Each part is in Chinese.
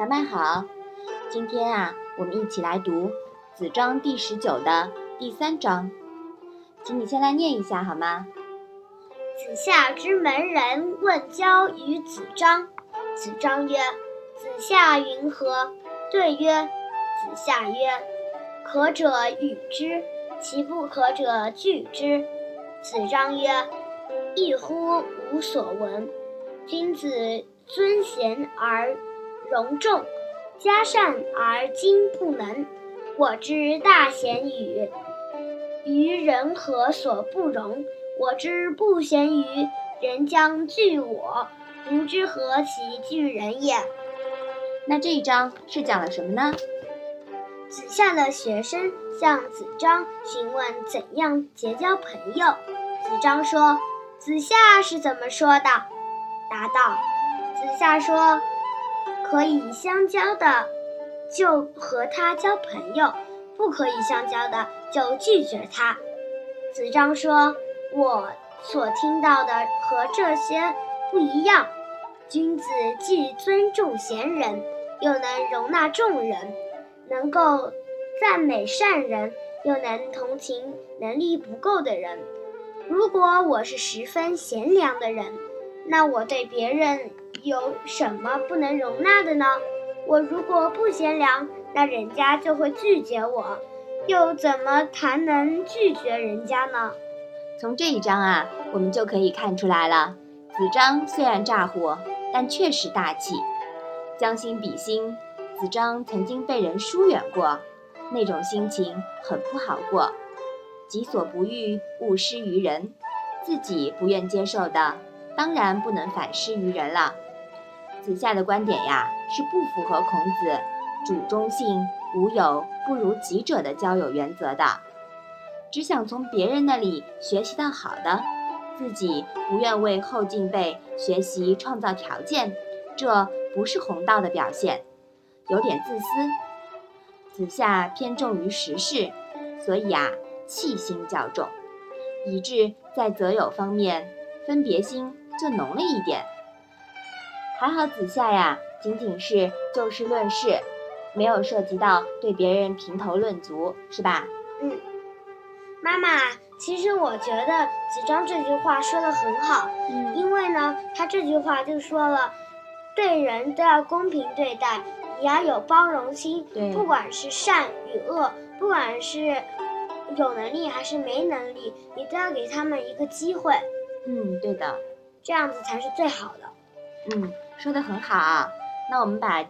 小麦好，今天啊，我们一起来读《子章》第十九的第三章，请你先来念一下好吗？子夏之门人问交于子张。子张曰：“子夏云何？”对曰：“子夏曰：可者与之，其不可者拒之。”子张曰：“异乎！无所闻。君子尊贤而。”容众，嘉善而今不能。我之大贤与于人何所不容？我之不贤于人将惧我，吾之何其惧人也？那这一章是讲了什么呢？子夏的学生向子张询问怎样结交朋友。子张说：“子夏是怎么说的？”答道：“子夏说。”可以相交的，就和他交朋友；不可以相交的，就拒绝他。子张说：“我所听到的和这些不一样。君子既尊重贤人，又能容纳众人，能够赞美善人，又能同情能力不够的人。如果我是十分贤良的人，那我对别人……”有什么不能容纳的呢？我如果不贤良，那人家就会拒绝我，又怎么谈能拒绝人家呢？从这一章啊，我们就可以看出来了。子张虽然咋呼，但确实大气。将心比心，子张曾经被人疏远过，那种心情很不好过。己所不欲，勿施于人。自己不愿接受的，当然不能反施于人了。子夏的观点呀，是不符合孔子“主忠信，无友不如己者”的交友原则的。只想从别人那里学习到好的，自己不愿为后进辈学习创造条件，这不是弘道的表现，有点自私。子夏偏重于时事，所以啊，气心较重，以致在择友方面分别心就浓了一点。还好子夏呀，仅仅是就事论事，没有涉及到对别人评头论足，是吧？嗯，妈妈，其实我觉得子张这句话说的很好，嗯，因为呢，他这句话就说了，对人都要公平对待，你要有包容心，对，不管是善与恶，不管是有能力还是没能力，你都要给他们一个机会。嗯，对的，这样子才是最好的。嗯。说的很好，那我们把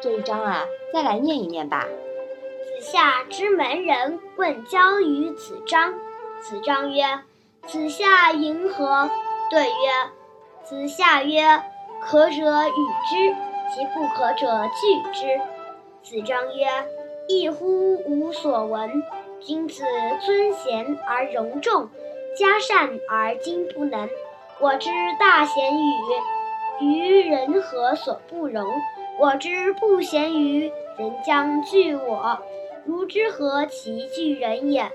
这一章啊再来念一念吧。子夏之门人问交于子张，子张曰：“子夏云何？”对曰：“子夏曰：可者与之，其不可者拒之。”子张曰：“异乎！无所闻。君子尊贤而容众，嘉善而今不能。我之大贤与？”于人何所不容？我之不贤于人将惧我，如之何其惧人也？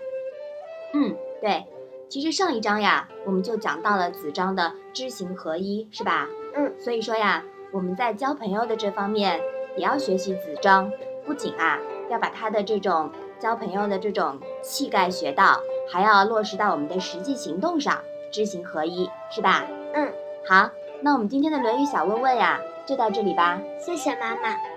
嗯，对，其实上一章呀，我们就讲到了子张的知行合一，是吧？嗯，所以说呀，我们在交朋友的这方面也要学习子张，不仅啊要把他的这种交朋友的这种气概学到，还要落实到我们的实际行动上，知行合一，是吧？嗯，好。那我们今天的《论语》小问问呀，就到这里吧。谢谢妈妈。